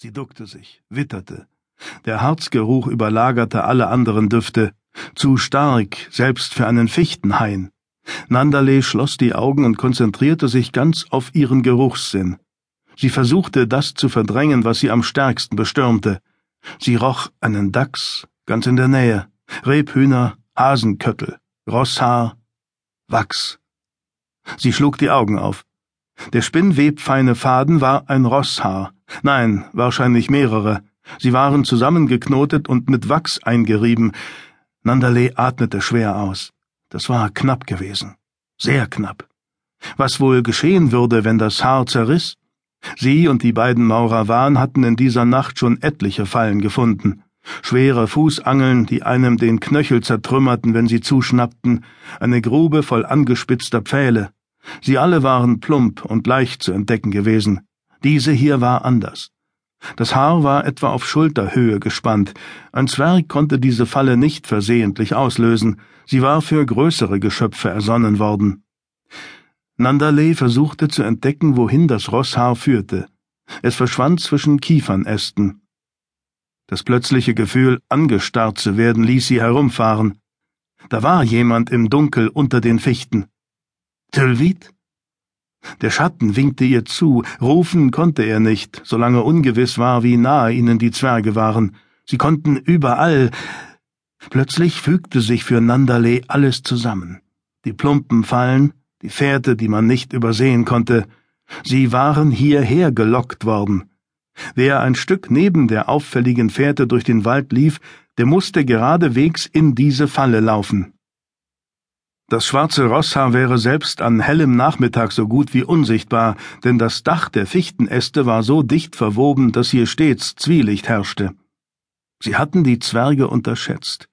Sie duckte sich, witterte. Der Harzgeruch überlagerte alle anderen Düfte, zu stark, selbst für einen Fichtenhain. Nandale schloss die Augen und konzentrierte sich ganz auf ihren Geruchssinn. Sie versuchte, das zu verdrängen, was sie am stärksten bestürmte. Sie roch einen Dachs, ganz in der Nähe, Rebhühner, Hasenköttel, Rosshaar, Wachs. Sie schlug die Augen auf. Der spinnwebfeine Faden war ein Rosshaar. Nein, wahrscheinlich mehrere. Sie waren zusammengeknotet und mit Wachs eingerieben. Nandale atmete schwer aus. Das war knapp gewesen. Sehr knapp. Was wohl geschehen würde, wenn das Haar zerriss? Sie und die beiden Maurawan hatten in dieser Nacht schon etliche Fallen gefunden. Schwere Fußangeln, die einem den Knöchel zertrümmerten, wenn sie zuschnappten, eine Grube voll angespitzter Pfähle. Sie alle waren plump und leicht zu entdecken gewesen. Diese hier war anders. Das Haar war etwa auf Schulterhöhe gespannt. Ein Zwerg konnte diese Falle nicht versehentlich auslösen. Sie war für größere Geschöpfe ersonnen worden. Nandale versuchte zu entdecken, wohin das Rosshaar führte. Es verschwand zwischen Kiefernästen. Das plötzliche Gefühl, angestarrt zu werden, ließ sie herumfahren. Da war jemand im Dunkel unter den Fichten. Tylvit? Der Schatten winkte ihr zu, rufen konnte er nicht, solange ungewiss war, wie nahe ihnen die Zwerge waren. Sie konnten überall. Plötzlich fügte sich für Nandale alles zusammen. Die plumpen Fallen, die Fährte, die man nicht übersehen konnte, sie waren hierher gelockt worden. Wer ein Stück neben der auffälligen Fährte durch den Wald lief, der musste geradewegs in diese Falle laufen. Das schwarze Rosshaar wäre selbst an hellem Nachmittag so gut wie unsichtbar, denn das Dach der Fichtenäste war so dicht verwoben, dass hier stets Zwielicht herrschte. Sie hatten die Zwerge unterschätzt.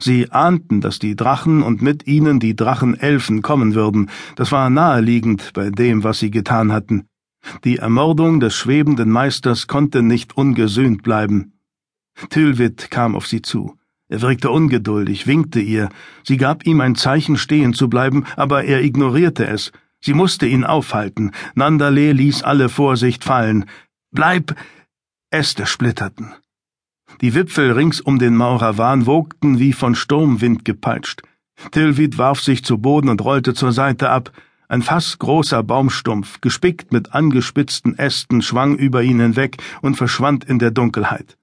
Sie ahnten, dass die Drachen und mit ihnen die Drachenelfen kommen würden, das war naheliegend bei dem, was sie getan hatten. Die Ermordung des schwebenden Meisters konnte nicht ungesühnt bleiben. Tylwit kam auf sie zu. Er wirkte ungeduldig, winkte ihr. Sie gab ihm ein Zeichen, stehen zu bleiben, aber er ignorierte es. Sie musste ihn aufhalten. Nandale ließ alle Vorsicht fallen. Bleib! Äste splitterten. Die Wipfel rings um den Maurawan wogten wie von Sturmwind gepeitscht. Tilvid warf sich zu Boden und rollte zur Seite ab. Ein fassgroßer Baumstumpf, gespickt mit angespitzten Ästen, schwang über ihn hinweg und verschwand in der Dunkelheit.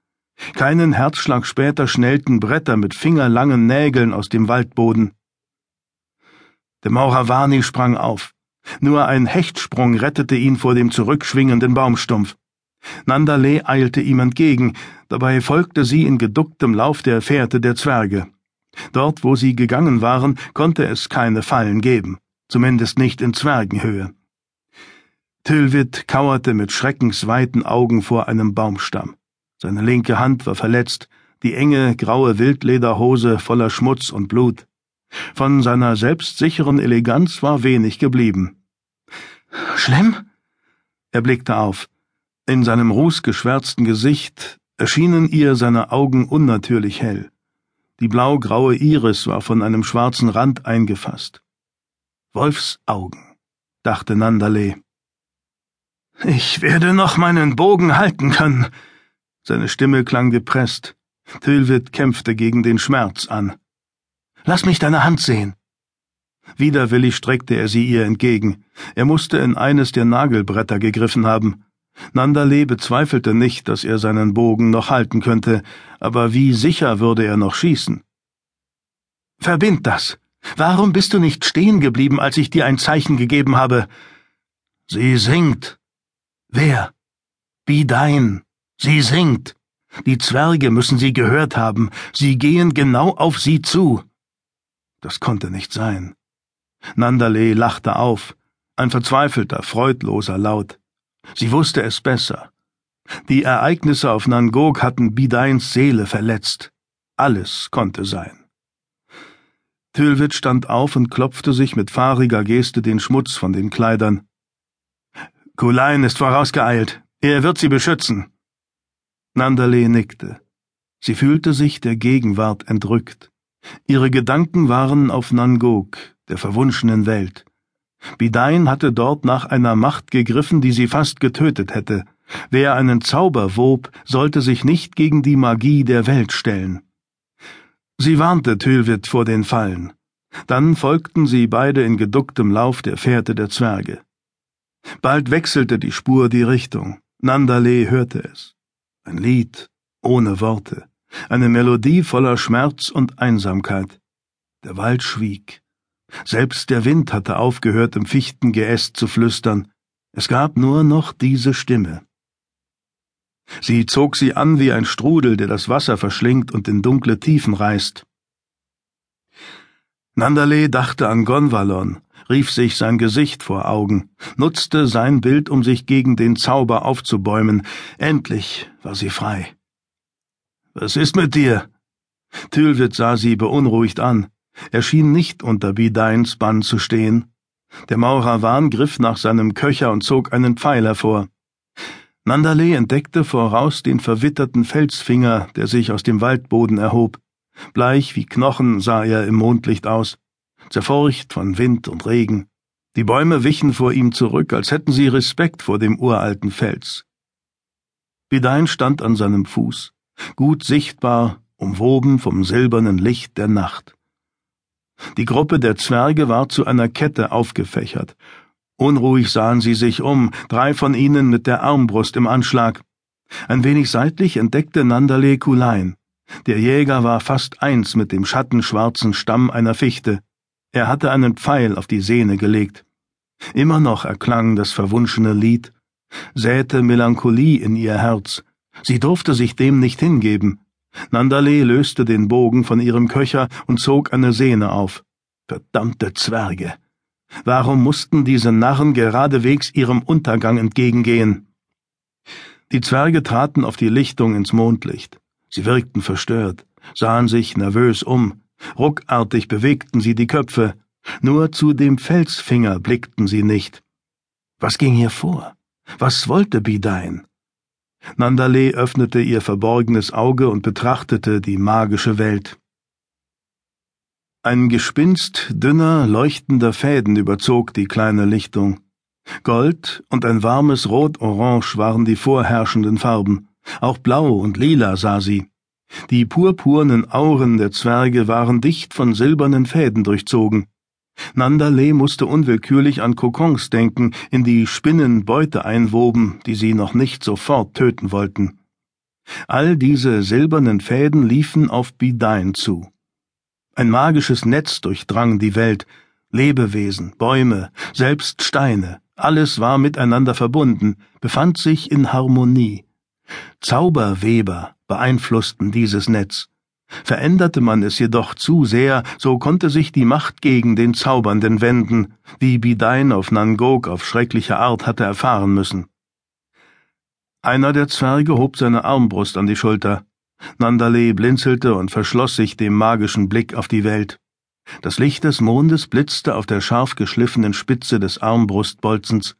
Keinen Herzschlag später schnellten Bretter mit fingerlangen Nägeln aus dem Waldboden. Der Mauravani sprang auf. Nur ein Hechtsprung rettete ihn vor dem zurückschwingenden Baumstumpf. Nandale eilte ihm entgegen, dabei folgte sie in geducktem Lauf der Fährte der Zwerge. Dort, wo sie gegangen waren, konnte es keine Fallen geben, zumindest nicht in Zwergenhöhe. Tylwit kauerte mit schreckensweiten Augen vor einem Baumstamm. Seine linke Hand war verletzt, die enge, graue Wildlederhose voller Schmutz und Blut. Von seiner selbstsicheren Eleganz war wenig geblieben. Schlimm? Er blickte auf. In seinem rußgeschwärzten Gesicht erschienen ihr seine Augen unnatürlich hell. Die blau-graue Iris war von einem schwarzen Rand eingefasst. Wolfs Augen, dachte Nandale. Ich werde noch meinen Bogen halten können, seine Stimme klang gepresst. Tylwit kämpfte gegen den Schmerz an. Lass mich deine Hand sehen. Widerwillig streckte er sie ihr entgegen. Er musste in eines der Nagelbretter gegriffen haben. Nandale bezweifelte nicht, dass er seinen Bogen noch halten könnte, aber wie sicher würde er noch schießen? Verbind das. Warum bist du nicht stehen geblieben, als ich dir ein Zeichen gegeben habe? Sie singt. Wer? Bidein. Sie singt. Die Zwerge müssen sie gehört haben. Sie gehen genau auf sie zu. Das konnte nicht sein. Nandale lachte auf. Ein verzweifelter, freudloser Laut. Sie wusste es besser. Die Ereignisse auf Nangok hatten Bidains Seele verletzt. Alles konnte sein. Tylwit stand auf und klopfte sich mit fahriger Geste den Schmutz von den Kleidern. Kulein ist vorausgeeilt. Er wird sie beschützen. Nandale nickte. Sie fühlte sich der Gegenwart entrückt. Ihre Gedanken waren auf Nangok, der verwunschenen Welt. Bidain hatte dort nach einer Macht gegriffen, die sie fast getötet hätte. Wer einen Zauber wob, sollte sich nicht gegen die Magie der Welt stellen. Sie warnte Tylwit vor den Fallen. Dann folgten sie beide in geducktem Lauf der Fährte der Zwerge. Bald wechselte die Spur die Richtung. Nandale hörte es. Ein Lied ohne Worte, eine Melodie voller Schmerz und Einsamkeit. Der Wald schwieg. Selbst der Wind hatte aufgehört, im Fichtengeäst zu flüstern. Es gab nur noch diese Stimme. Sie zog sie an wie ein Strudel, der das Wasser verschlingt und in dunkle Tiefen reißt. Nandale dachte an Gonvalon, rief sich sein Gesicht vor Augen, nutzte sein Bild, um sich gegen den Zauber aufzubäumen. Endlich war sie frei. Was ist mit dir? Tylwit sah sie beunruhigt an. Er schien nicht unter Bidains Bann zu stehen. Der Maurawan griff nach seinem Köcher und zog einen Pfeil hervor. Nandale entdeckte voraus den verwitterten Felsfinger, der sich aus dem Waldboden erhob. Bleich wie Knochen sah er im Mondlicht aus, zerfurcht von Wind und Regen. Die Bäume wichen vor ihm zurück, als hätten sie Respekt vor dem uralten Fels. Bidain stand an seinem Fuß, gut sichtbar, umwoben vom silbernen Licht der Nacht. Die Gruppe der Zwerge war zu einer Kette aufgefächert, Unruhig sahen sie sich um, drei von ihnen mit der Armbrust im Anschlag. Ein wenig seitlich entdeckte Nandale Kulein. Der Jäger war fast eins mit dem schattenschwarzen Stamm einer Fichte. Er hatte einen Pfeil auf die Sehne gelegt. Immer noch erklang das verwunschene Lied, säte Melancholie in ihr Herz. Sie durfte sich dem nicht hingeben. Nandale löste den Bogen von ihrem Köcher und zog eine Sehne auf. Verdammte Zwerge! Warum mussten diese Narren geradewegs ihrem Untergang entgegengehen? Die Zwerge traten auf die Lichtung ins Mondlicht. Sie wirkten verstört, sahen sich nervös um, ruckartig bewegten sie die Köpfe, nur zu dem Felsfinger blickten sie nicht. Was ging hier vor? Was wollte Bidain? Nandale öffnete ihr verborgenes Auge und betrachtete die magische Welt. Ein Gespinst dünner, leuchtender Fäden überzog die kleine Lichtung. Gold und ein warmes Rot-Orange waren die vorherrschenden Farben. Auch Blau und Lila sah sie. Die purpurnen Auren der Zwerge waren dicht von silbernen Fäden durchzogen. Nandale musste unwillkürlich an Kokons denken, in die Spinnen Beute einwoben, die sie noch nicht sofort töten wollten. All diese silbernen Fäden liefen auf Bidain zu. Ein magisches Netz durchdrang die Welt, Lebewesen, Bäume, selbst Steine, alles war miteinander verbunden, befand sich in Harmonie. Zauberweber beeinflussten dieses Netz. Veränderte man es jedoch zu sehr, so konnte sich die Macht gegen den Zaubernden wenden, wie Bidain auf Nangok auf schreckliche Art hatte erfahren müssen. Einer der Zwerge hob seine Armbrust an die Schulter. Nandale blinzelte und verschloss sich dem magischen Blick auf die Welt. Das Licht des Mondes blitzte auf der scharf geschliffenen Spitze des Armbrustbolzens.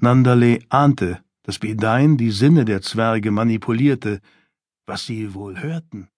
Nandale ahnte, dass Bidain die Sinne der Zwerge manipulierte, was sie wohl hörten.